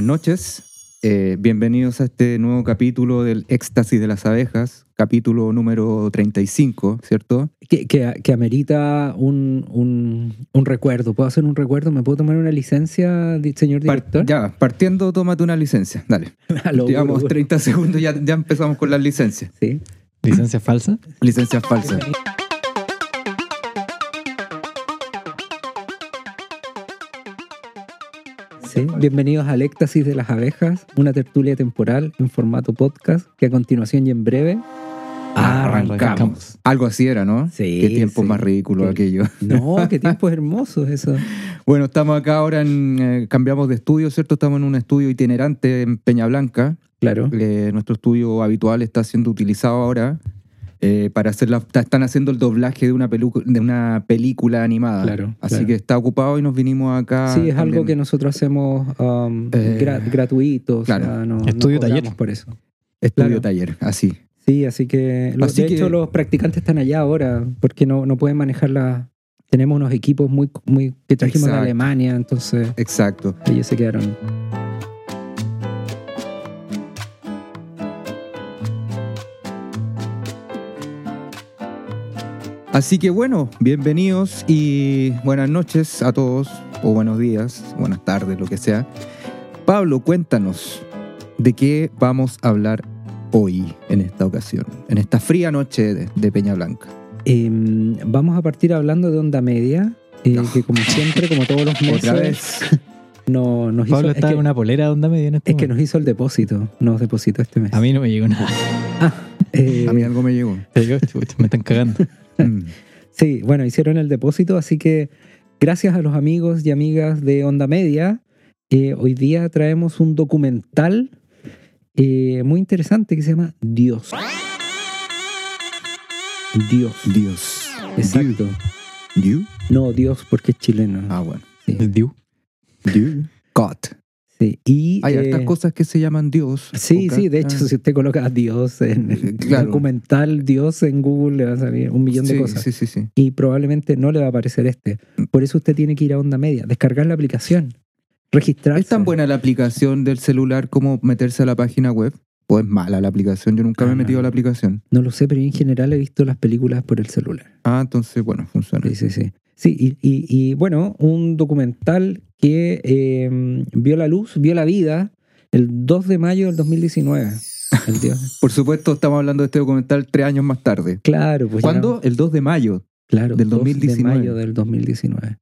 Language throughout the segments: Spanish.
Buenas noches, eh, bienvenidos a este nuevo capítulo del Éxtasis de las Abejas, capítulo número 35, ¿cierto? Que, que, que amerita un, un, un recuerdo. ¿Puedo hacer un recuerdo? ¿Me puedo tomar una licencia, señor Par- director? ya, partiendo, tómate una licencia, dale. Llevamos Guru. 30 segundos, ya, ya empezamos con las licencias. Sí. ¿Licencia falsa? Licencias falsas. Sí. Bienvenidos al Éxtasis de las Abejas, una tertulia temporal en formato podcast que a continuación y en breve Arrancamos. Algo así era, ¿no? Sí, Qué tiempo sí. más ridículo Sí. aquello. No, qué tiempos hermosos eso. Bueno, estamos acá ahora en. eh, cambiamos de estudio, ¿cierto? Estamos en un estudio itinerante en Peña Blanca. Claro. Eh, nuestro estudio habitual está siendo utilizado ahora eh, para hacer la. está- Están haciendo el doblaje de una, pelu- de una película animada. Claro, Así claro. que está ocupado y nos vinimos acá. Sí, es algo que nosotros hacemos um, Eh, gra- gratuito. o claro. sea, no, Estudio taller. por eso. Estudio claro. taller, así. Sí, así que, lo- Así de que- hecho los practicantes están allá ahora porque no, no pueden manejar la... Tenemos unos equipos muy, muy que trajimos Exacto. de Alemania, entonces Exacto. ellos se quedaron. Así que bueno, bienvenidos y buenas noches a todos, o buenos días, buenas tardes, lo que sea. Pablo, cuéntanos de qué vamos a hablar hoy en esta ocasión, en esta fría noche de, de Peña Blanca. Em, vamos a partir hablando de onda media, eh, No. que como siempre, como todos los meses, Otra vez. no- nos hizo, Pablo es, está que, en una polera de onda media en este es que nos hizo el depósito, nos depositó este mes. A mí no me llegó nada. Eh, A mí algo me llegó. Me están cagando. Mm. Sí, bueno, hicieron el depósito, así que gracias a los amigos y amigas de Onda Media, eh, hoy día traemos un documental eh, muy interesante que se llama Dios. Dios, Dios. exacto. You. No, Dios porque es chileno. Ah, bueno. Sí, Diu. You. God. Sí. Y, Hay eh, hartas cosas que se llaman Dios. Sí, sí, de hecho, Ah. si usted coloca Dios en el Claro. documental Dios en Google, le va a salir un millón de cosas. Sí, sí, sí. y probablemente no le va a aparecer este. Por eso usted tiene que ir a Onda Media, descargar la aplicación, registrarse. ¿Es tan buena la aplicación del celular como meterse a la página web? ¿O es mala la aplicación? Yo nunca me he Ah, metido a la aplicación. No lo sé, pero en general he visto las películas por el celular. Ah, entonces, bueno, funciona. Sí, sí, sí. Sí, y, y- y, bueno, un documental que eh, vio la luz, vio la vida el 2 de mayo del 2019. El Dios. Por supuesto, estamos hablando de este documental tres años más tarde. Claro, pues ya- ¿Cuándo? El 2 de mayo. Claro, Del 2 2019. de mayo del 2019.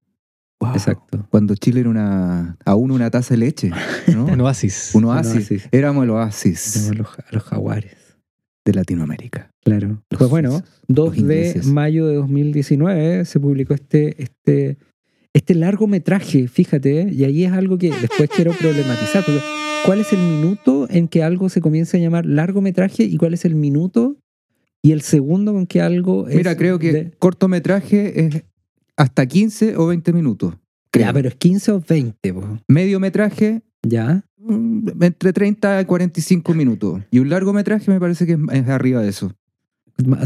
Exacto. Cuando Chile era una, aún una taza de leche. ¿no? Un oasis. Un oasis. oasis. Éramos el oasis Tenemos los, los jaguares. de Latinoamérica. Claro. Los Pues bueno, suizos, 2 los de mayo de 2019 se publicó este, este, este largometraje, fíjate, y ahí es algo que después quiero problematizar. porque ¿Cuál es el minuto en que algo se comienza a llamar largometraje y cuál es el minuto y el segundo con que algo es... Mira, creo que de- cortometraje es hasta 15 o 20 minutos. creo. Ya, pero es 15 o 20, po. Mediometraje, ¿ya? mm, entre 30 y 45 minutos. Y un largometraje me parece que es, es arriba de eso.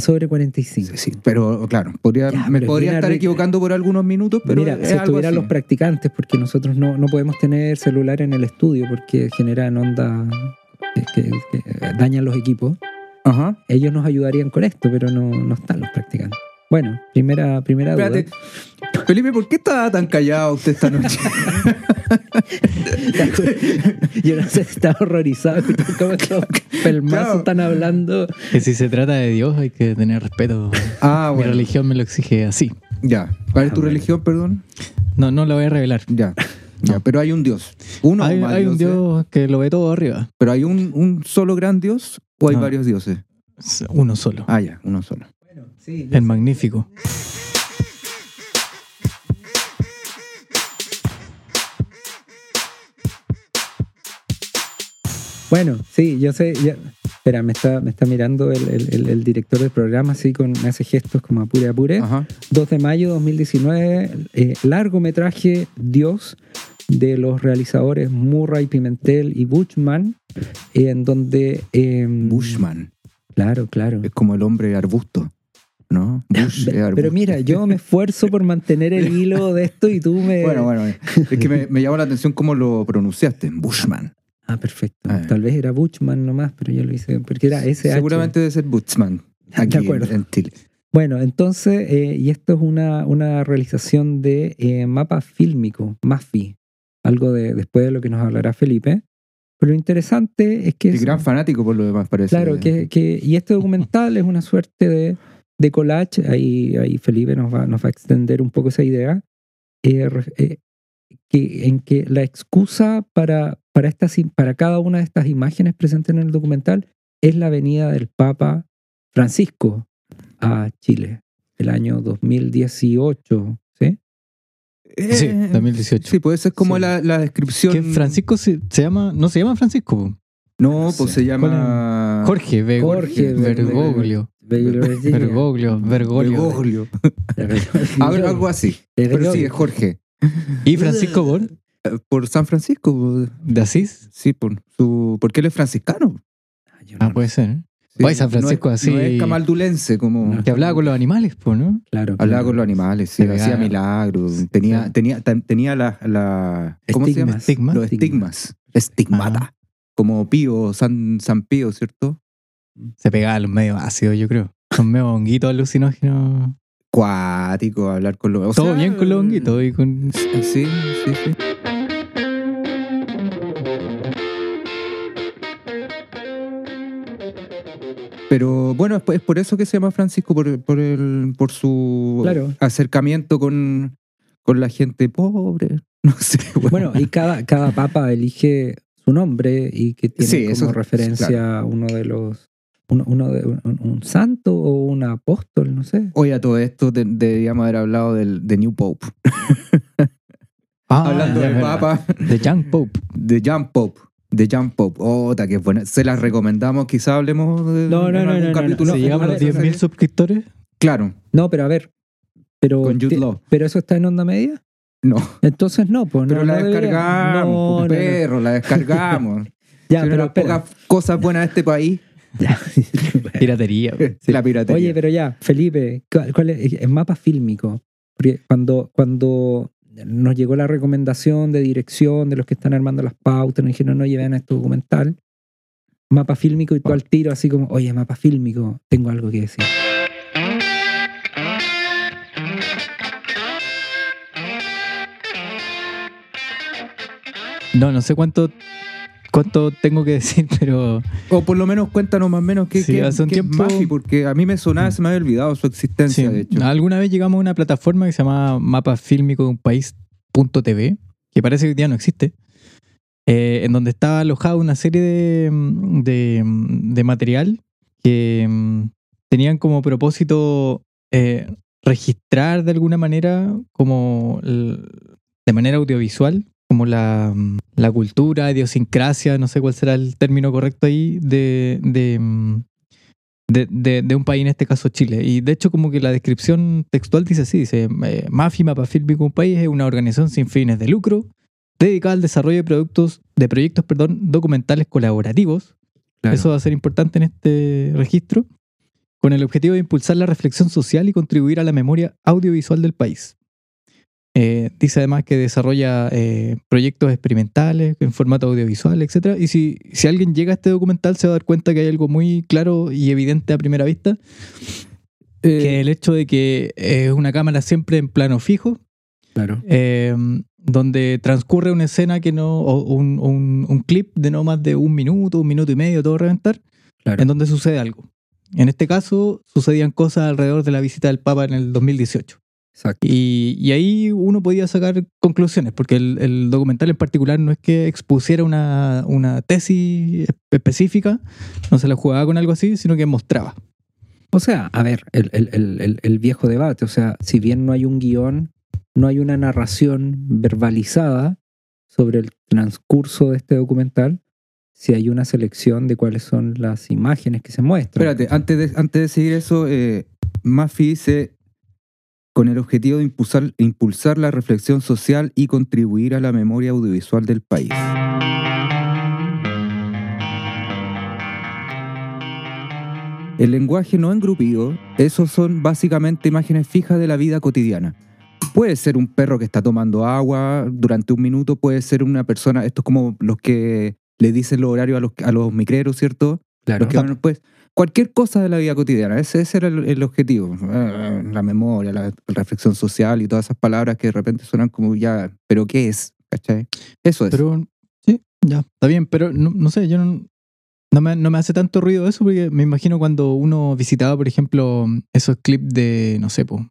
Sobre 45. Sí, sí, pero claro, podría, Ya, me pero podría estar equivocando por algunos minutos, pero Mira, es si estuvieran los practicantes, porque nosotros no, no podemos tener celular en el estudio porque generan onda que, que- que dañan los equipos. Ajá. ellos nos ayudarían con esto, pero no, no están los practicantes. Bueno, primera, primera duda. Espérate. Felipe, ¿por qué estaba tan callado usted esta noche? Yo no sé, estaba horrorizado cómo estos pelmazos Claro. están hablando. Que si se trata de Dios hay que tener respeto. ah, Mi bueno. religión me lo exige así. Ya. ¿Cuál es Ah, tu bueno. religión, perdón? No, no lo voy a revelar. Ya. Ya, pero hay un Dios. Uno hay o más hay un dioses. Dios que lo ve todo arriba. Pero hay un, un solo gran Dios o hay No. varios dioses. Es uno solo. Ah, ya, uno solo. Sí, El magnífico. Bueno, sí, yo sé. ya- Espera, me está, me está mirando el, el- el- el director del programa, así con me hace gestos como apure, apure. Ajá. 2 de mayo de 2019, eh, largometraje Dios de los realizadores Murray Pimentel y Bushman, en donde... eh, Bushman. Claro, claro. Es como el hombre arbusto. ¿No? Bush Pero mira, yo me esfuerzo por mantener el hilo de esto y tú me... Bueno, bueno, es que me, me llamó la atención cómo lo pronunciaste, Bushman. Ah, perfecto. Ah. Tal vez era Butchman nomás, pero yo lo hice porque era SH. Seguramente debe ser Bushman. De Aquí acuerdo. en Chile. Bueno, entonces, eh, y esto es una, una realización de eh, mapa fílmico, MAFI, algo de después de lo que nos hablará Felipe. Pero lo interesante es que... Es- gran fanático por lo demás, parece. Claro, que, que- y este documental es una suerte de, de collage, ahí, ahí Felipe nos va, nos va a extender un poco esa idea, eh, eh, que, en que la excusa para, para, estas, para cada una de estas imágenes presentes en el documental es la venida del Papa Francisco a Chile, el año 2018, ¿sí? Eh, Sí, 2018. Sí, puede ser como Sí. la, la descripción. Que Francisco se, se llama, no se llama Francisco. No, pues Sí. se llama. Jorge, Ve- Jorge Bergoglio. Bergoglio, Bergoglio. Bergoglio. Algo, algo así. Pero sí, es Jorge. Y Francisco por Eh, Por San Francisco. pues, de Asís. Sí, por su. Porque él es franciscano. Ah, puede ser. ¿eh? Sí, Oye, San Francisco no es, así- No es camaldulense, como. No. Que hablaba con los animales, po, ¿no? Claro. Hablaba con los animales, sí, hacía milagros. Tenía, Sí. tenía, ten- tenía la, la. ¿Cómo se llama? Estigmas. Estigma. Los estigmas. Estigmata. Como Pío, San, San Pío, ¿cierto? Se pegaba a los medios ácidos, yo creo. Son medio honguitos alucinógenos. Cuático, hablar con los. Todo sea, bien con los honguitos y con. Sí, sí, sí. Pero bueno, es por- es por eso que se llama Francisco, por, por, el, por su Claro. acercamiento con, con la gente pobre. No sé. Bueno, y cada, cada papa elige su nombre y que tiene Sí, como eso- referencia uno de los. Uno, uno de, un, un santo o un apóstol, no sé. Oye, a todo esto de- deberíamos haber hablado del, de New Pope. Ah, Hablando del. Papa, De Young Pope. de John Pope. De John Pope. Oh, ta, que buena. Se las recomendamos, quizá hablemos de No, no, no, no, no, capítulo. no. Si llegamos a los a ver, 10.000 suscriptores. Claro, No, pero a ver. Pero, con Jude Law. pero eso está en onda media. No, Entonces no, pues no. pero la no debería. descargamos, No, po, no, no. perro, la descargamos. Ya, Si pero espera. pocas cosas buenas de este país. Piratería. po. la piratería. Oye, pero ya, Felipe, ¿cuál, es el mapa fílmico? Porque cuando, cuando nos llegó la recomendación de dirección de los que están armando las pautas, nos dijeron, no lleven este documental, mapa fílmico, y tú al tiro así como, oye, mapa fílmico, tengo algo que decir. No, no sé cuánto, cuánto tengo que decir, pero O por lo menos cuéntanos más o menos qué, Sí, qué- hace un qué es tiempo- Mafi, porque a mí me sonaba, se me había olvidado su existencia, sí, de hecho. alguna vez llegamos a una plataforma que se llama Mapa Fílmico de un país.tv, que parece que día no existe, eh, en donde estaba alojada una serie de, de, de material que mm, tenían como propósito eh, registrar de alguna manera, como de manera audiovisual, como la, la cultura, idiosincrasia, no sé cuál será el término correcto ahí, de, de, de, de- de un país, en este caso Chile. Y de hecho como que la descripción textual dice así, dice, eh, MAFI, Mapa Fílmico, un país, es una organización sin fines de lucro dedicada al desarrollo de productos, de proyectos, perdón, documentales colaborativos. Claro. Eso va a ser importante en este registro, con el objetivo de impulsar la reflexión social y contribuir a la memoria audiovisual del país. Eh, dice además que desarrolla eh, proyectos experimentales en formato audiovisual, etc. Y si, si alguien llega a este documental se va a dar cuenta que hay algo muy claro y evidente a primera vista, que Eh, el hecho de que es una cámara siempre en plano fijo, Claro. eh, donde transcurre una escena que no, o un, un- un clip de no más de un minuto, un minuto y medio, todo a reventar, Claro. en donde sucede algo. En este caso, sucedían cosas alrededor de la visita del Papa en el 2018. Exacto. Y, y ahí uno podía sacar conclusiones, porque el, el documental en particular no es que expusiera una, una tesis específica, no se la jugaba con algo así, sino que mostraba. O sea, a ver, el, el- el- el- el viejo debate, o sea, si bien no hay un guion, no hay una narración verbalizada sobre el transcurso de este documental, si hay una selección de cuáles son las imágenes que se muestran. Espérate, antes de, antes de seguir eso, eh, Mafi dice, con el objetivo de impulsar, impulsar la reflexión social y contribuir a la memoria audiovisual del país. El lenguaje no engrupido, esos son básicamente imágenes fijas de la vida cotidiana. Puede ser un perro que está tomando agua durante un minuto, puede ser una persona, esto es como los que le dicen los horarios a los, a los micreros, ¿cierto? Claro. Los que van, pues, cualquier cosa de la vida cotidiana, ese, ese era el, el objetivo. Eh, La memoria, la reflexión social y todas esas palabras que de repente suenan como ya, ¿pero qué es? ¿Cachai? Eso es. Pero, sí, ya, está bien, pero no, no sé, yo no, no, me, no me hace tanto ruido eso porque me imagino cuando uno visitaba, por ejemplo, esos clips de, no sé, po,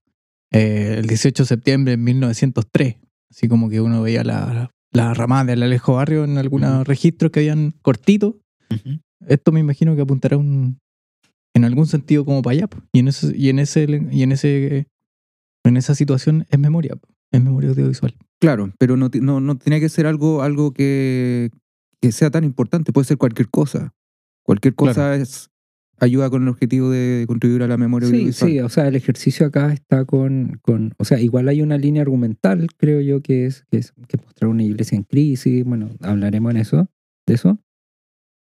eh, el 18 de septiembre de 1903, así como que uno veía la, la ramada del Alejo Barrio en algunos registros que habían cortitos. Esto me imagino que apuntará un, en algún sentido como para allá. po. Y en ese, y en ese, y en ese, en esa situación es memoria, po, es memoria audiovisual. Claro, pero no, no, no tiene que ser algo, algo que, que sea tan importante, puede ser cualquier cosa. Cualquier cosa Claro. es ayuda con el objetivo de contribuir a la memoria Sí, audiovisual. sí, o sea, el ejercicio acá está con, con, o sea, igual hay una línea argumental, creo yo, que es, que es, que mostrar una iglesia en crisis, bueno, hablaremos en eso, de eso,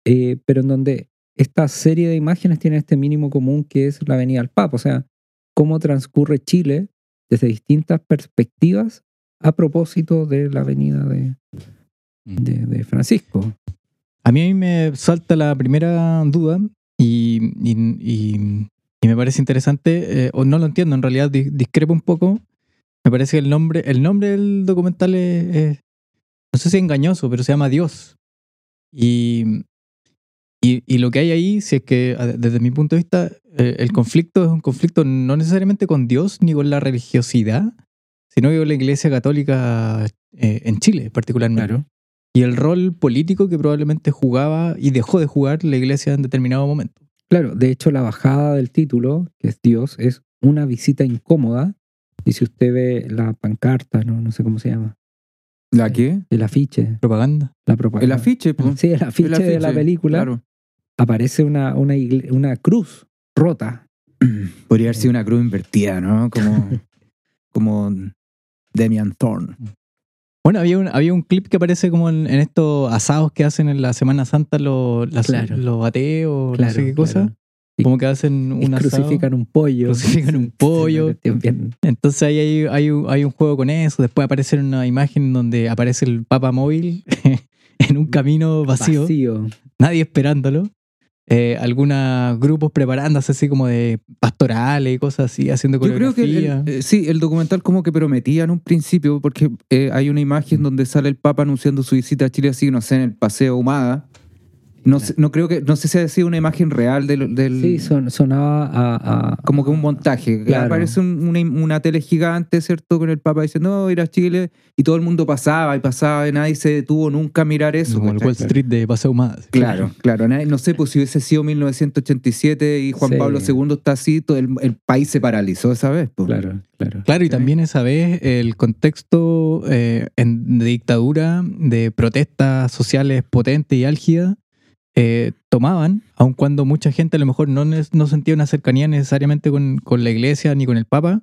Eh, pero en donde esta serie de imágenes tiene este mínimo común que es la venida al Papa, o sea, cómo transcurre Chile desde distintas perspectivas a propósito de la venida de, de, de Francisco. A mí me salta la primera duda y, y- y- y me parece interesante, eh, o no lo entiendo, en realidad di- discrepo un poco. Me parece que el nombre, el nombre del documental es, es- no sé si es engañoso, pero se llama Dios. Y, y, y lo que hay ahí, si es que desde mi punto de vista, eh, el conflicto es un conflicto no necesariamente con Dios ni con la religiosidad, sino con la Iglesia Católica eh, en Chile particularmente y el rol político que probablemente jugaba y dejó de jugar la iglesia en determinado momento. Claro, de hecho la bajada del título, que es Dios, es una visita incómoda. Y si usted ve la pancarta, no, no sé cómo se llama, ¿La qué? el afiche, Propaganda. la propaganda. El afiche, pues. Sí, el afiche, El de la afiche, película Claro. Aparece una, una, una cruz rota. Podría haber sido una cruz invertida, ¿no? Como, como Demian Thorne. Bueno, había un, había un clip que aparece como en, en estos asados que hacen en la Semana Santa los, las- Claro. los ateos, Claro, no sé qué cosa. claro. Como que hacen un asado. crucifican un pollo. Crucifican un pollo. Entonces ahí hay, hay, un- hay un juego con eso. Después aparece una imagen donde aparece el Papa Móvil en un camino vacío. vacío. nadie esperándolo. Eh, algunos grupos preparándose así como de pastorales y cosas así, haciendo Yo creo que el- coreografía. el- eh, sí, el documental como que prometía en un principio, porque eh, hay una imagen donde sale el Papa anunciando su visita a Chile así, no sé, en el Paseo Humada. No, sé, no creo que, no sé si ha sido una imagen real del, del- Sí, son- sonaba a, a- como que un montaje. Claro. Aparece un- una, una tele gigante, ¿cierto? Con el Papa diciendo, no, ir a Chile, y todo el mundo pasaba y pasaba, y nadie se detuvo nunca a mirar eso. como el. Wall Street de Paseo Humadas. Claro, claro. nadie- No sé, pues si hubiese sido 1987 y Juan Sí. Pablo II está así, todo el, el país se paralizó esa vez. pues. Claro, claro. Claro, y también esa vez el contexto eh, en- de dictadura, de protestas sociales potentes y álgidas, eh, tomaban, aun cuando mucha gente a lo mejor no, no sentía una cercanía necesariamente con, con la iglesia ni con el Papa,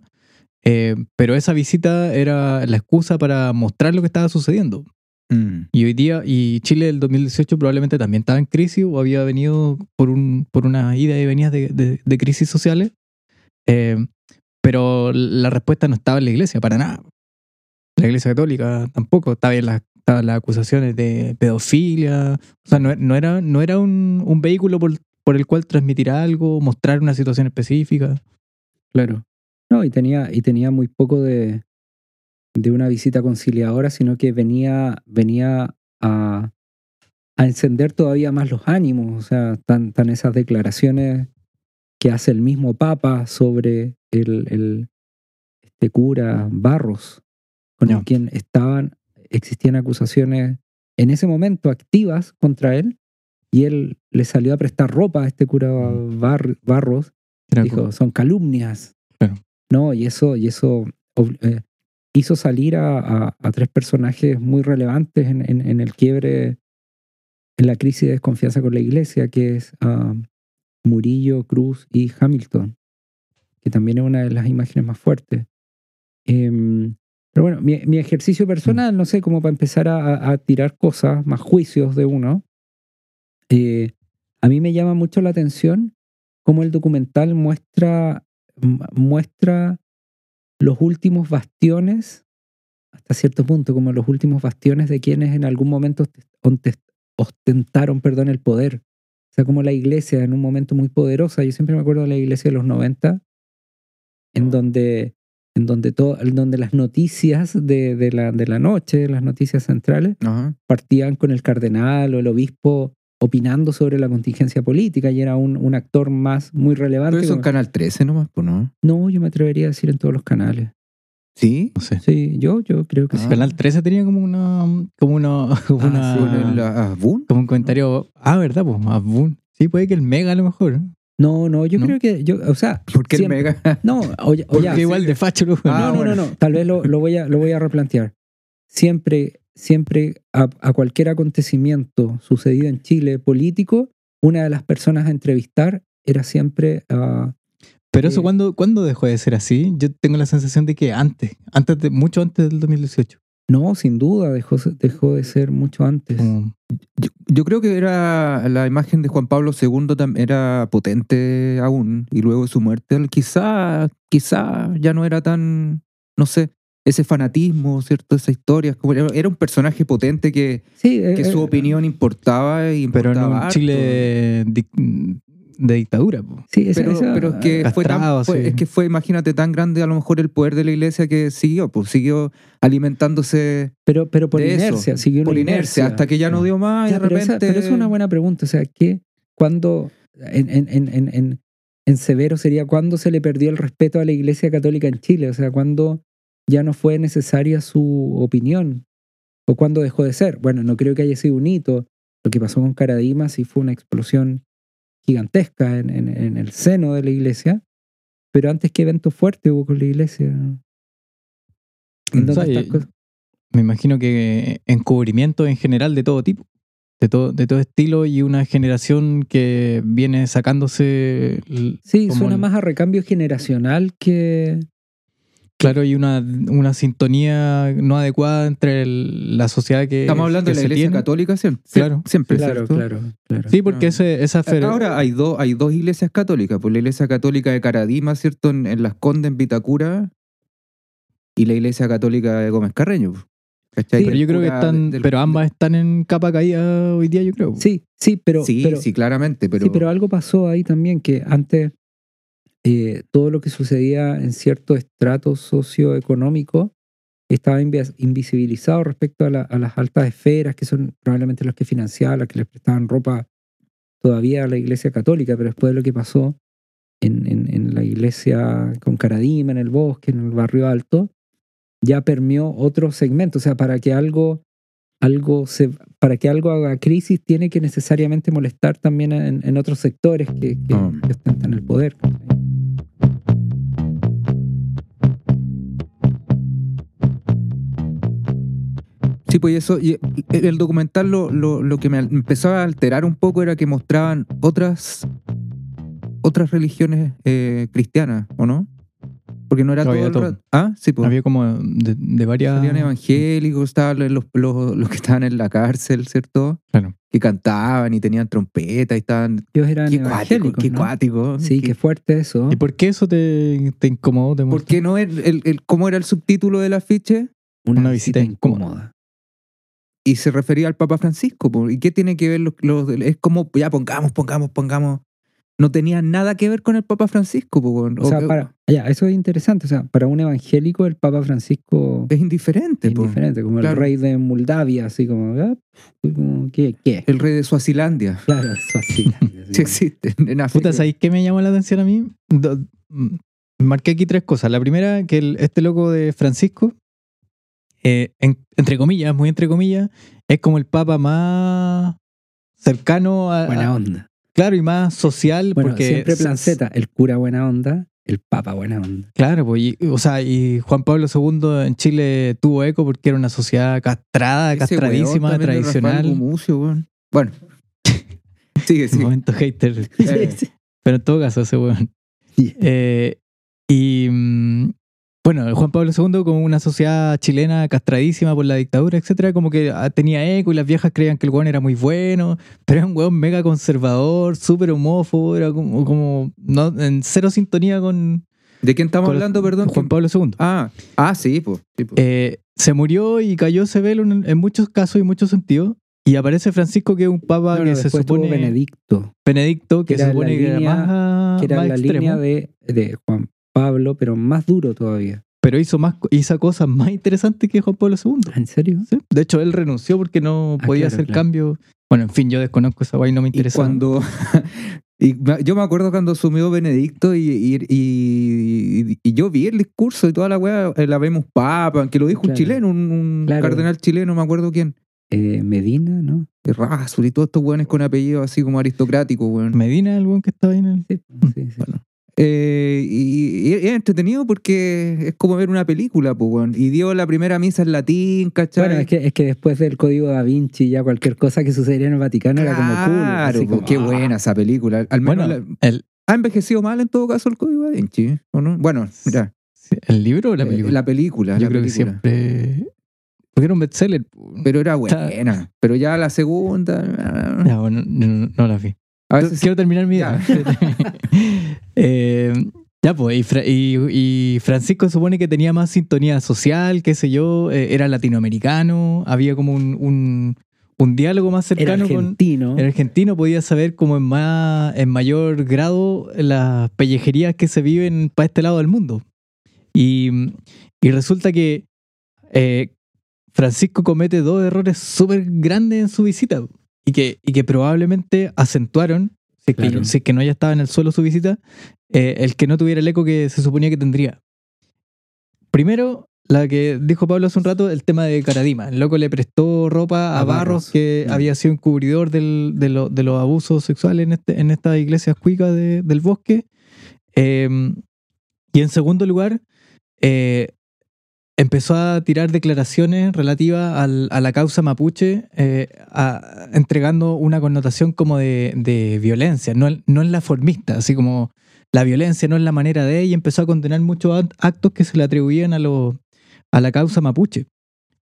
eh, pero esa visita era la excusa para mostrar lo que estaba sucediendo. Mm. Y hoy día, y Chile del 2018 probablemente también estaba en crisis o había venido por, un, por una ida y venida de, de- de crisis sociales. Eh, pero la respuesta no estaba en la iglesia, para nada. La iglesia católica tampoco. Estaba en las, estaban las acusaciones de pedofilia. O sea, no, no era, no era un, un vehículo por, por el cual transmitir algo, mostrar una situación específica. Claro. No, y tenía, y tenía muy poco de, de una visita conciliadora, sino que venía, venía a, a encender todavía más los ánimos. O sea, tan, tan esas declaraciones que hace el mismo Papa sobre el, el- este cura Barros, con el quien estaban, existían acusaciones en ese momento activas contra él, y él le salió a prestar ropa a este cura Bar- Barros Era dijo, como- son calumnias. Claro. No, y eso, y eso eh, hizo salir a, a- a tres personajes muy relevantes en, en- en el quiebre, en la crisis de desconfianza con la iglesia, que es ah, Murillo, Cruz y Hamilton, que también es una de las imágenes más fuertes. Em, pero bueno, mi, mi ejercicio personal, no sé, como para empezar a, tirar cosas, más juicios de uno, eh, a mí me llama mucho la atención cómo el documental muestra, muestra los últimos bastiones, hasta cierto punto, como los últimos bastiones de quienes en algún momento ostentaron perdón, el poder. O sea, como la iglesia en un momento muy poderosa. Yo siempre me acuerdo de la iglesia de los 90, en donde, en donde, todo, en donde las noticias de, de la, de la noche, las noticias centrales, Ajá. partían con el cardenal o el obispo opinando sobre la contingencia política y era un, un actor más muy relevante. Pero eso en como- Canal 13 nomás, pues, ¿no? No, yo me atrevería a decir en todos los canales. ¿Sí? No sé. Sí, yo, yo creo que Ah. sí. Canal 13 tenía como una. Como una. Como, Ah, como un comentario. Ah, ¿verdad? Pues, Avun. Sí, puede que el Mega a lo mejor. No, no, yo ¿No? creo que yo, o sea, ¿Por qué el siempre- Mega? No, oye, Porque oye, igual de facho lo Ah, no, no, bueno. no, no, tal vez lo, lo voy a lo voy a replantear. Siempre, siempre a, a cualquier acontecimiento sucedido en Chile político, una de las personas a entrevistar era siempre ah, Pero eso, Eh, ¿cuándo, ¿cuándo dejó de ser así? Yo tengo la sensación de que antes, antes de, mucho antes del 2018. No, sin duda, dejó, dejó de ser mucho antes. Como- Yo, yo creo que era la imagen de Juan Pablo II era potente aún y luego de su muerte él quizá quizá ya no era tan no sé ese fanatismo cierto esa historia como era, era un personaje potente que, Sí, eh, que eh, su opinión importaba y pero en un. Chile de dictadura. po. sí, esa- pero, esa- pero es que fue tan Castrado, fue- sí. es que fue imagínate tan grande a lo mejor el poder de la iglesia que siguió pues siguió alimentándose pero, pero por de eso, inercia, siguió por inercia hasta que ya no dio más y de pero, esa- repente pero es una buena pregunta. O sea, que cuando en, en, en, en, en, en severo sería cuándo se le perdió el respeto a la Iglesia Católica en Chile. O sea, cuándo ya no fue necesaria su opinión. O cuándo dejó de ser. Bueno, no creo que haya sido un hito. Lo que pasó con Caradima sí fue una explosión gigantesca en, en, en el seno de la Iglesia. Pero antes, ¿qué evento fuerte hubo con la Iglesia? Me imagino que encubrimiento en general de todo tipo, de todo, de todo estilo y una generación que viene sacándose. Sí, suena el- más a recambio generacional que... Claro, y una, una sintonía no adecuada entre el- la sociedad que. estamos hablando que de la iglesia tiene. católica siempre Claro. siempre Claro, claro, claro. Sí, porque Ah. ese, esa fer- Ahora hay dos, hay dos iglesias católicas, pues la iglesia católica de Caradima, ¿cierto? En, en Las Condes, en Vitacura, y la iglesia católica de Gómez Carreño. pues. ¿Cachai? Sí, pero yo creo que están. del- pero ambas están en capa caída hoy día, yo creo. Sí, sí, pero, sí, pero, sí, claramente, pero, sí, pero algo pasó ahí también que antes eh, todo lo que sucedía en cierto estrato socioeconómico estaba invi- invisibilizado respecto a, la- a las altas esferas, que son probablemente las que financiaban, las que les prestaban ropa todavía a la iglesia católica, pero después de lo que pasó en, en- en la iglesia con Caradima, en el bosque, en el barrio alto, ya permeó otro segmento. O sea, para que algo, algo se, para que algo haga crisis, tiene que necesariamente molestar también en, en otros sectores que, que- Ah. que ostentan el poder. Sí, pues y eso, y el documental lo, lo, lo que me empezaba a alterar un poco era que mostraban otras otras religiones eh, cristianas, ¿o no? Porque no era No, todo había el todo. rato- Ah, sí, pues. Había como de, de varias. Salían evangélicos, estaban los, los, los que estaban en la cárcel, ¿cierto? Claro. Que cantaban y tenían trompeta y estaban... Ellos eran Qué cuático, evangélicos, qué ¿no? cuático. Sí, Qué- qué fuerte eso. ¿Y por qué eso te, te incomodó? te ¿Por qué no el, el, el- cómo era el subtítulo del afiche? una visita incómoda. Y se refería al Papa Francisco. po. ¿Y qué tiene que ver los, los- Es como, ya pongamos, pongamos, pongamos. No tenía nada que ver con el Papa Francisco. po, weón. O sea, O- para, ya, eso es interesante. O sea, para un evangélico, el Papa Francisco Es indiferente. es po. indiferente, como Claro. el rey de Moldavia, así como, ah, como, ¿qué? ¿Qué? El rey de Suazilandia. Claro, eso así. Sí existe. En África. Puta, ¿sabéis qué me llamó la atención a mí? Do- mm, marqué aquí tres cosas. La primera, que el- este loco de Francisco, eh, en- entre comillas, muy entre comillas, es como el papa más cercano a. Buena a- onda. claro, y más social. Bueno, porque siempre planceta, el cura buena onda, el papa buena onda. Claro, pues, y- o sea, y Juan Pablo II en Chile tuvo eco porque era una sociedad castrada, castradísima, weón tradicional. Gumucio, weón. Bueno. Sigue, sigue. Momento hater. Eh. Pero en todo caso, ese weón. Sí. Eh, y, mm, Bueno, Juan Pablo II, como una sociedad chilena castradísima por la dictadura, etcétera, como que ah, tenía eco y las viejas creían que el weón era muy bueno, pero era un weón mega conservador, súper homófobo, era como, como no, en cero sintonía con, ¿De quién estamos con hablando, perdón? Juan Pablo II. Ah, ah, sí, pues. Sí. Eh, se murió y cayó ese velo en, en muchos casos y muchos sentidos. Y aparece Francisco, que es un papa No, no, que se supone. Benedicto, Benedicto, que, que se era supone la que era línea- más, que era más la extremo, línea de, de Juan Pablo, pero más duro todavía. pero hizo, más, hizo cosas más interesantes que Juan Pablo II. ¿En serio? Sí. De hecho, él renunció porque no Ah, podía claro, hacer claro. cambio. Bueno, en fin, yo desconozco esa guay, no me Y interesa. cuando. y me- yo me acuerdo cuando asumió Benedicto y, y, y- y yo vi el discurso y toda la weá, eh, la vemos papa, que lo dijo un chileno, un, un Claro. cardenal chileno, no me acuerdo quién. Eh, Medina, ¿no? Razzoli y todos estos weones con apellido así como aristocrático, weón. Medina, el weón que estaba ahí en el. Sí, sí, sí. Bueno. Eh, y, y es entretenido porque es como ver una película, pues. Y dio la primera misa en latín, ¿cachai? Bueno, es que, es que después del código da Vinci, ya cualquier cosa que sucediera en el Vaticano era como cool. Claro, así pues, como, qué ah, buena esa película. Al menos Bueno, la- el, ha envejecido mal en todo caso el código da Vinci, ¿o no? Bueno, ya. ¿el libro o la Eh, película? La película, yo la creo película. que siempre. Porque era un bestseller. Pero era buena. Pero ya la segunda. Ya, bueno, no, no- no la vi. A veces. Quiero terminar mi idea. Eh, ya, pues, y, Fra- y- y Francisco supone que tenía más sintonía social, qué sé yo, eh, era latinoamericano, había como un, un, un diálogo más Era cercano con. argentino. El argentino podía saber como en, más, en mayor grado las pellejerías que se viven para este lado del mundo. Y, y resulta que eh, Francisco comete dos errores súper grandes en su visita y que, y que probablemente acentuaron, si es, que, Claro. si es que no ya estaba en el suelo su visita, eh, el que no tuviera el eco que se suponía que tendría. Primero, la que dijo Pablo hace un rato, el tema de Caradima. El loco le prestó ropa a, A Barros, que Mm. había sido encubridor del- de, lo- de los abusos sexuales en, este, en estas iglesias cuicas de- del bosque. Eh, y en segundo lugar, eh, empezó a tirar declaraciones relativas al- a la causa mapuche, eh, entregando una connotación como de, violencia, no, no en la formista, así como la violencia no es la manera de, y empezó a condenar muchos act- actos que se le atribuían a, a la causa mapuche.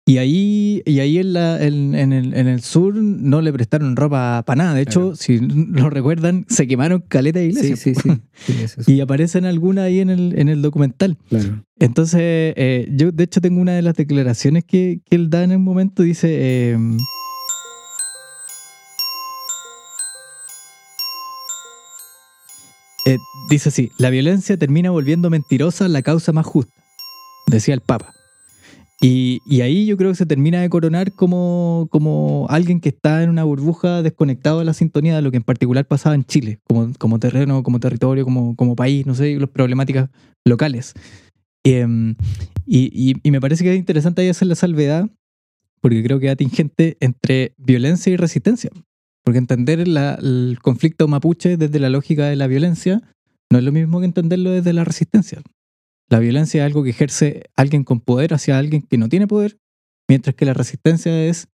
Y ahí, y ahí en, la- en- en el, en el sur no le prestaron ropa para nada. De hecho, Claro. si lo recuerdan, se quemaron caleta de Sí, iglesias. sí, sí. Sí, es- Y aparecen algunas ahí en el, en el documental. claro. Entonces, eh, yo de hecho tengo una de las declaraciones que, que él da en un momento, dice, eh, eh, dice así, la violencia termina volviendo mentirosa la causa más justa, decía el Papa. Y, ahí yo creo que se termina de coronar como, como alguien que está en una burbuja desconectado de la sintonía de lo que en particular pasaba en Chile, como, como terreno, como territorio, como, como país, no sé, las problemáticas locales. Em, y, y- me parece que es interesante ahí hacer la salvedad, porque creo que es atingente entre violencia y resistencia. Porque entender el conflicto mapuche desde la lógica de la violencia no es lo mismo que entenderlo desde la resistencia. La violencia es algo que ejerce alguien con poder hacia alguien que no tiene poder, mientras que la resistencia es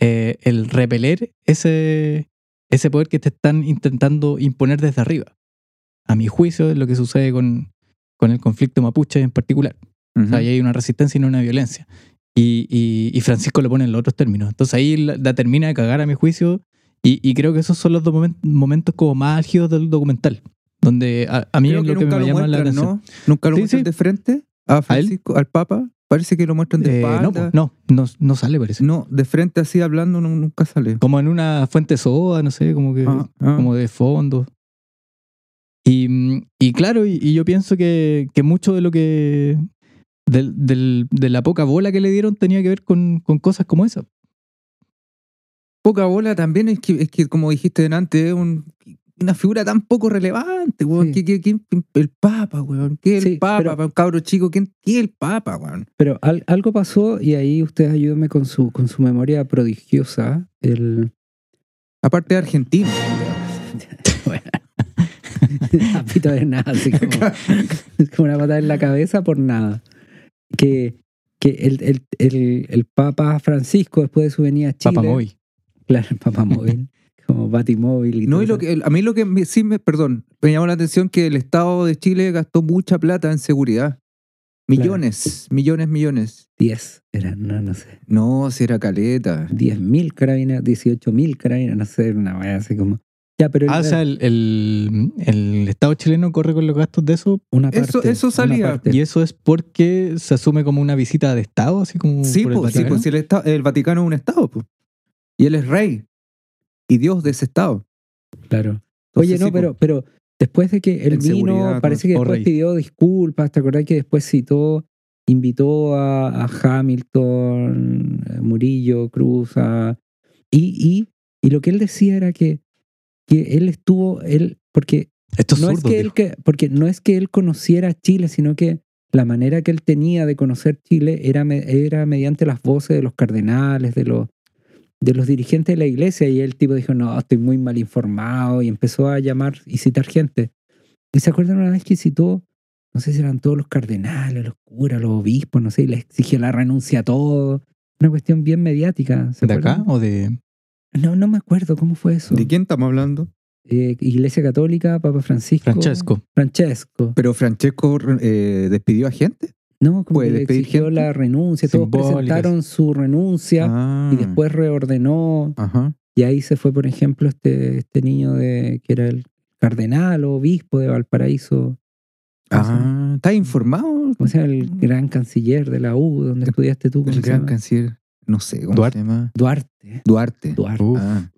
eh, el repeler ese, ese poder que te están intentando imponer desde arriba. A mi juicio es lo que sucede con, con el conflicto mapuche en particular. O sea, ahí hay una resistencia y no una violencia. Y, y- y Francisco lo pone en los otros términos. Entonces ahí la, la termina de cagar a mi juicio. Y, y creo que esos son los dos momen- momentos como más álgidos del documental. Donde a, a mí Creo es que lo que me lo llama la atención. ¿no? Nunca lo Sí, muestran sí. de frente a Francisco, al Papa. Parece que lo muestran de Eh, no, espalda. no, no, no sale, parece. No, de frente así hablando no- nunca sale. Como en una fuente soda, no sé, como que Ah, ah. como de fondo. Y, y claro, y, y yo pienso que, que mucho de lo que. del- del- de la poca bola que le dieron tenía que ver con, con cosas como esa. Poca bola también es que, es que como dijiste antes, es un- una figura tan poco relevante, weón. Sí. ¿Qué- qué- quién- el Papa, weón. ¿Qué es el Sí, Papa? pero- Para un cabro chico, ¿quién, ¿qué es el Papa, weón? Pero al- algo pasó y ahí ustedes ayúdenme con su, con su memoria prodigiosa. El... Aparte de argentino. bueno. A pito de nada, así como una patada en la cabeza por nada. Que, que el, el, el, el Papa Francisco, después de su venida a Chile. Papa Móvil. Claro, el Papa Móvil. Como Batimóvil y No, todo y lo que, a mí lo que me- sí me, perdón, me llamó la atención que el Estado de Chile gastó mucha plata en seguridad. Millones, millones, millones. 10 eran, no, no sé. No, si era caleta. 10.000 carabinas, 18.000 carabinas, no sé, una wea así como. Ya, pero Ah, o sea, el, el- el Estado chileno corre con los gastos de eso una parte, eso- eso una salía. parte. y eso es porque se asume como una visita de Estado, así como Sí, por el pues, sí, Vaticano. pues, si el, esta- el Vaticano es un estado, pues. Y él es rey. Y Dios de ese estado. Claro. Entonces, Oye, no, sí, pero, pero después de que él vino, parece que después pidió disculpas. ¿Te acordás que después citó, invitó a, a Hamilton, eh, Murillo, Cruz, a- y, y, y lo que él decía era que, que él estuvo, él, porque Esto es no es que él que, porque no es que él conociera Chile, sino que la manera que él tenía de conocer Chile era, era mediante las voces de los cardenales, de los, de los dirigentes de la iglesia. Y el tipo dijo, no, estoy muy mal informado. Y empezó a llamar y citar gente. Y se acuerdan una vez que citó, no sé si eran todos los cardenales, los curas, los obispos, no sé, y le exigió la renuncia a todos. Una cuestión bien mediática. ¿se ¿De acá o de...? No, no me acuerdo cómo fue eso. ¿De quién estamos hablando? Eh, Iglesia Católica, Papa Francisco. Francesco. Francesco. Pero Francesco eh, despidió a gente. No, como ¿Puede que le exigió la renuncia, todos presentaron su renuncia Ah. y después reordenó. Ajá. Y ahí se fue, por ejemplo, este, este niño de que era el cardenal o obispo de Valparaíso. Ah, ¿estás informado? ¿Cómo se llama? El gran canciller de la U, donde estudiaste tú. ¿cómo El gran canciller. No sé cómo Duarte. se llama. Duarte. Duarte. Duarte. Uf. Ah,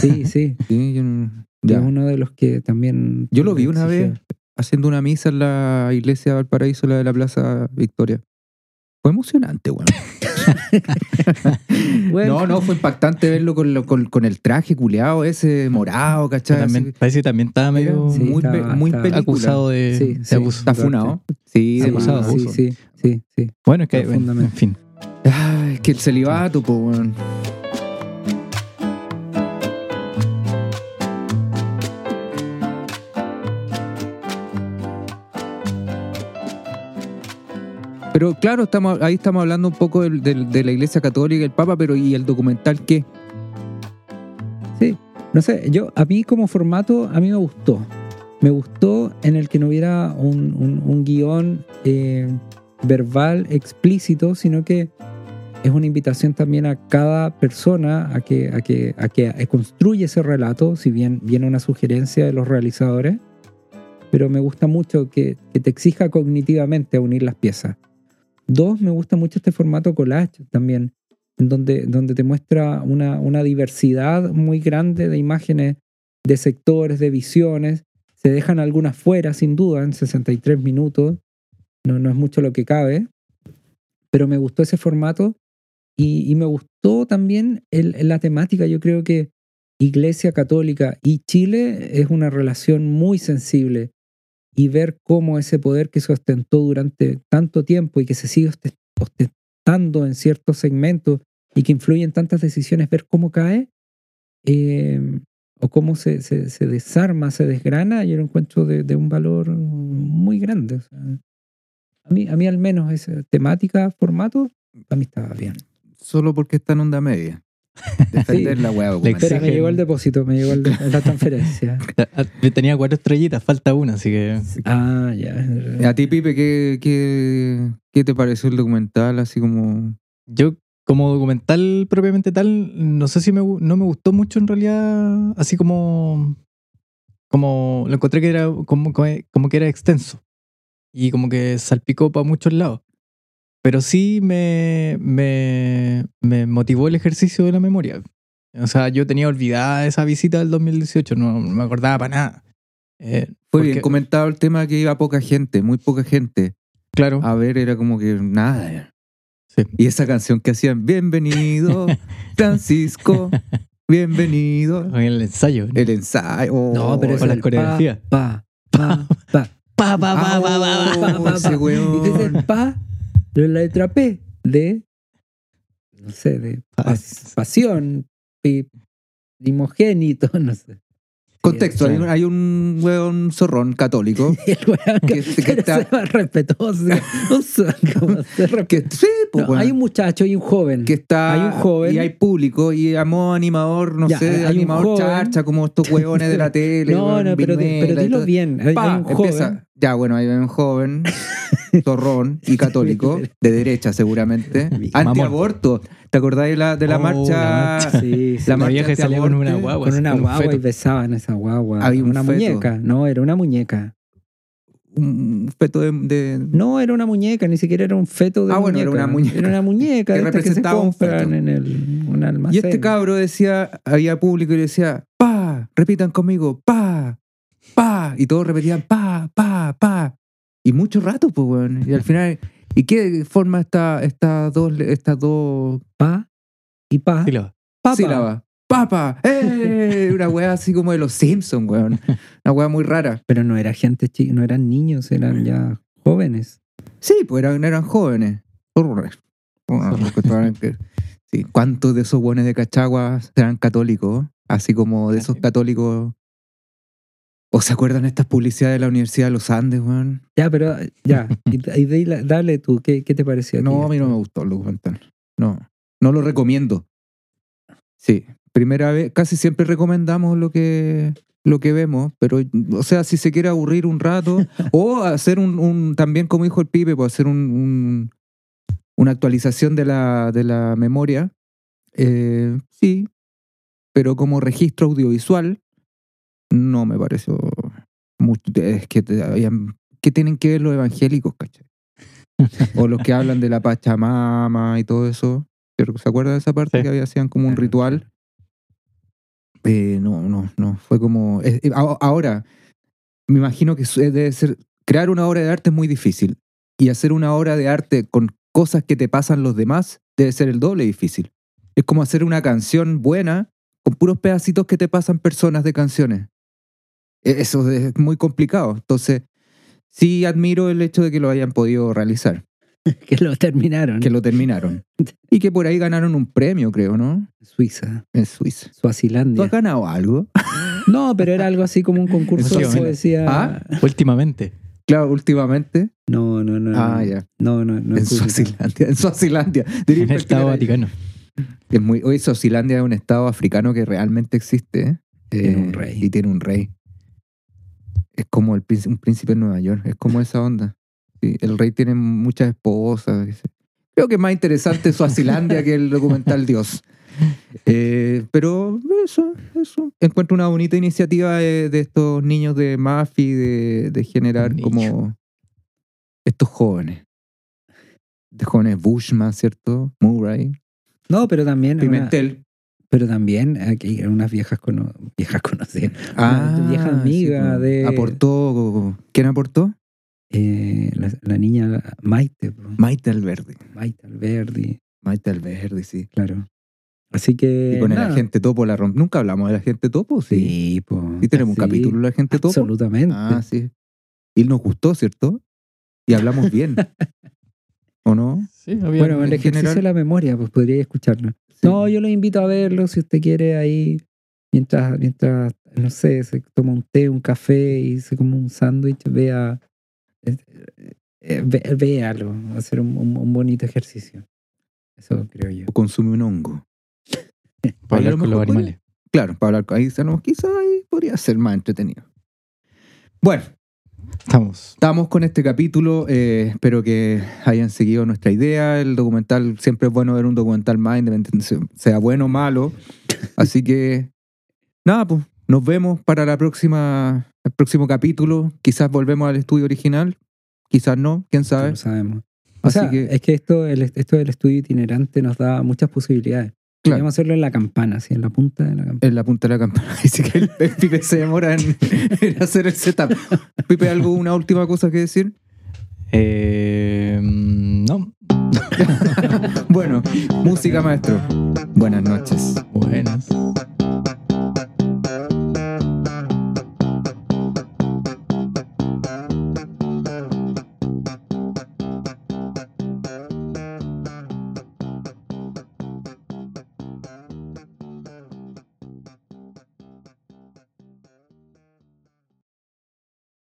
Sí, sí. sí, yo no- ya. Es uno de los que también. Yo lo vi una vez haciendo una misa en la iglesia de Valparaíso, la de la Plaza Victoria. Fue emocionante, weón. Bueno, no, no, fue impactante verlo con, lo- con, con el traje culeado ese morado, ¿cachai? También, parece que también estaba medio Sí, muy, pe- muy acusado de, Sí, de sí. abuso. Está funado. Sí, sí, de acusado de sí, abuso. sí, sí, sí. Bueno, es que, bueno, en fin. Ay, que el celibato, po, weón. Pero claro, estamos, ahí estamos hablando un poco del- del- de la Iglesia Católica, el Papa, pero ¿y el documental qué? No sé, yo, a mí como formato, a mí me gustó. Me gustó en el que no hubiera un, un- un guion eh, verbal explícito, sino que es una invitación también a cada persona a que, a que, a que construya ese relato, si bien viene una sugerencia de los realizadores, pero me gusta mucho que, que te exija cognitivamente unir las piezas. Dos, me gusta mucho este formato collage también, donde, donde te muestra una, una diversidad muy grande de imágenes, de sectores, de visiones. Se dejan algunas fuera, sin duda, en 63 minutos. No, no es mucho lo que cabe, pero me gustó ese formato y, y me gustó también el- la temática. Yo creo que Iglesia Católica y Chile es una relación muy sensible y ver cómo ese poder que se ostentó durante tanto tiempo y que se sigue oste- ostentando en ciertos segmentos y que influye en tantas decisiones, ver cómo cae eh, o cómo se, se- se desarma, se desgrana, yo lo encuentro de, de un valor muy grande. o sea, a, mí, a mí al menos esa temática, formato, a mí estaba bien. Solo porque está en onda media. Defender la weá, documental. Espera, me llegó el depósito, me llegó de- la transferencia. Ah, Tenía cuatro estrellitas, falta una, así que. Ah, ya. A ti, Pipe, ¿qué, qué, qué te pareció el documental? Así como... Yo, como documental propiamente tal, no sé si me, no me gustó mucho en realidad, así como. Como lo encontré que era como, como que era extenso y como que salpicó para muchos lados. Pero sí me, me, me motivó el ejercicio de la memoria. O sea, yo tenía olvidada esa visita del 2018, no, no me acordaba para nada. Eh, Fue porque- bien comentado el tema que iba poca gente, muy poca gente. Claro. A ver, era como que nada. Sí. Y esa canción que hacían, bienvenido, Francisco, bienvenido. En el ensayo. El ensayo. oh, No, pero es Con la coreografía. Pa, pa, pa, pa, pa, pa, Ah, pa, pa, pa, oh, pa, ese pa. weón. Y dice pa, de la letra P, de, no sé, de pas- pasión, primogénito, no sé. Contexto, hay un, hay un weón zorrón católico. El weón Que- que pero está- respetuoso. No sé cómo se resp- Que, sí, pues, No, hay un muchacho y un joven. que está hay un joven. y hay público y llamó animador, no Ya, sé, animador charcha como estos hueones de la tele. no, no, pero, pero dilo bien. Pa, hay un joven. empieza. Ya, bueno, ahí ven un joven, zorrón y católico, de derecha seguramente. Antiaborto. ¿Te acordás de la, de la Oh, marcha? la. Sí, sí. La vieja salía con una guagua. con una un guagua y besaban esa guagua. Había un una muñeca. No, era una muñeca. Un feto de, de- No, era una muñeca, ni siquiera era un feto de Ah, bueno, era una muñeca. Era una muñeca Que se representaba un en el, un almacén. Y este cabro decía, había público y decía, pa, repitan conmigo, pa, pa. Y todos repetían, pa, pa, pa. Y mucho rato, pues, weón. Y al final, ¿y qué forma esta, estas dos, estas dos Pa y pa. Sílaba. Papa. sílabas? Papa, ¡eh! Una weá así como de los Simpsons, weón. Una weá muy rara. Pero no era gente chica, no eran niños, eran ya jóvenes. Sí, pues eran, eran jóvenes. Sí. ¿Cuántos de esos buenos de Cachagua serán católicos? Así como de esos católicos. ¿O se acuerdan estas publicidades de la Universidad de los Andes, weón? Ya, pero ya. Y, dale tú, ¿qué, qué te pareció? No, a mí no me gustó el documental. No, no lo recomiendo. Sí, primera vez, casi siempre recomendamos lo que, lo que vemos, pero, o sea, si se quiere aburrir un rato, o hacer un, un- también como dijo el pibe, pues hacer un, un- una actualización de la, de la memoria, eh, sí, pero como registro audiovisual, no me pareció mucho. Es que ¿qué tienen que ver los evangélicos, cachai? o los que hablan de la Pachamama y todo eso. ¿Se acuerdan de esa parte Sí. que había- hacían como un Claro. ritual? Eh, no, no, no. Fue como. eh, eh, ahora, me imagino que su- debe ser. Crear una obra de arte es muy difícil. Y hacer una obra de arte con cosas que te pasan los demás debe ser el doble difícil. Es como hacer una canción buena con puros pedacitos que te pasan personas de canciones. E- Eso es muy complicado. Entonces, sí admiro el hecho de que lo hayan podido realizar, Que lo terminaron. que lo terminaron. Y que por ahí ganaron un premio, creo, ¿no? Suiza, En Suiza. ¿Tú Suazilandia. has ganado algo? No, pero era algo así como un concurso de poesía. ¿Ah? Últimamente. Claro, últimamente. No, no, no. Ah, no. ya. No, no, no. En. Suazilandia. En Suazilandia. En el Estado. Vaticano. Es muy, hoy Suazilandia es un estado africano que realmente existe. ¿eh? Tiene un rey. Y tiene un rey. Es como el, un príncipe en Nueva York. Es como esa onda. Sí, el rey tiene muchas esposas. Creo que es más interesante Suazilandia que el documental Dios. Eh, pero eso, eso. Encuentro una bonita iniciativa de, de estos niños de Mafi de, de generar como estos jóvenes. De jóvenes Bushman, ¿cierto? Murray, No, pero también. Pimentel. Pero también aquí eran unas viejas, cono- viejas conocidas. Ah, Una vieja amiga de- Aportó. ¿Quién aportó? Eh, la, la niña Maite. Maite Alberdi. Maite Alberdi, Maite Alberdi, sí. claro. Así que. Y con el nada. agente topo la romp. Nunca hablamos del agente topo, sí. Sí, po. Sí, tenemos un capítulo del agente topo. Absolutamente. Ah, sí. Y nos gustó, ¿cierto? Y hablamos bien. ¿O no? Sí, había. bueno, el ejercicio general- de la memoria, pues podría escucharlo. No, yo lo invito a verlo si usted quiere ahí, mientras, mientras, no sé, se toma un té, un café y se come un sándwich, vea, eh, eh, ve- véalo, va a ser un, un- bonito ejercicio. Eso creo yo. O consume un hongo. Para hablar con los puede- animales. Claro, para hablar con ahí, quizás ahí podría ser más entretenido. Bueno, Estamos. Estamos con este capítulo. eh, espero que hayan seguido nuestra idea. El documental, siempre es bueno ver un documental más, independiente sea bueno o malo. Así que, nada, pues nos vemos para la próxima, el próximo capítulo. Quizás volvemos al estudio original, quizás no, quién sabe. lo sabemos. O Así sea, que, es que esto, el, esto del estudio itinerante nos da muchas posibilidades. Claro. Podríamos hacerlo en la campana, así, en la punta de la campana. en la punta de la campana. Dice que el, el Pipe se demora en, en hacer el setup. Pipe, ¿algo, una última cosa que decir? Eh, no. Bueno, música maestro. Buenas noches. Buenas.